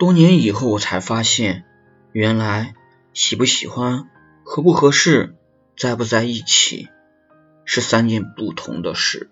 多年以后我才发现原来喜不喜欢合不合适在不在一起是三件不同的事。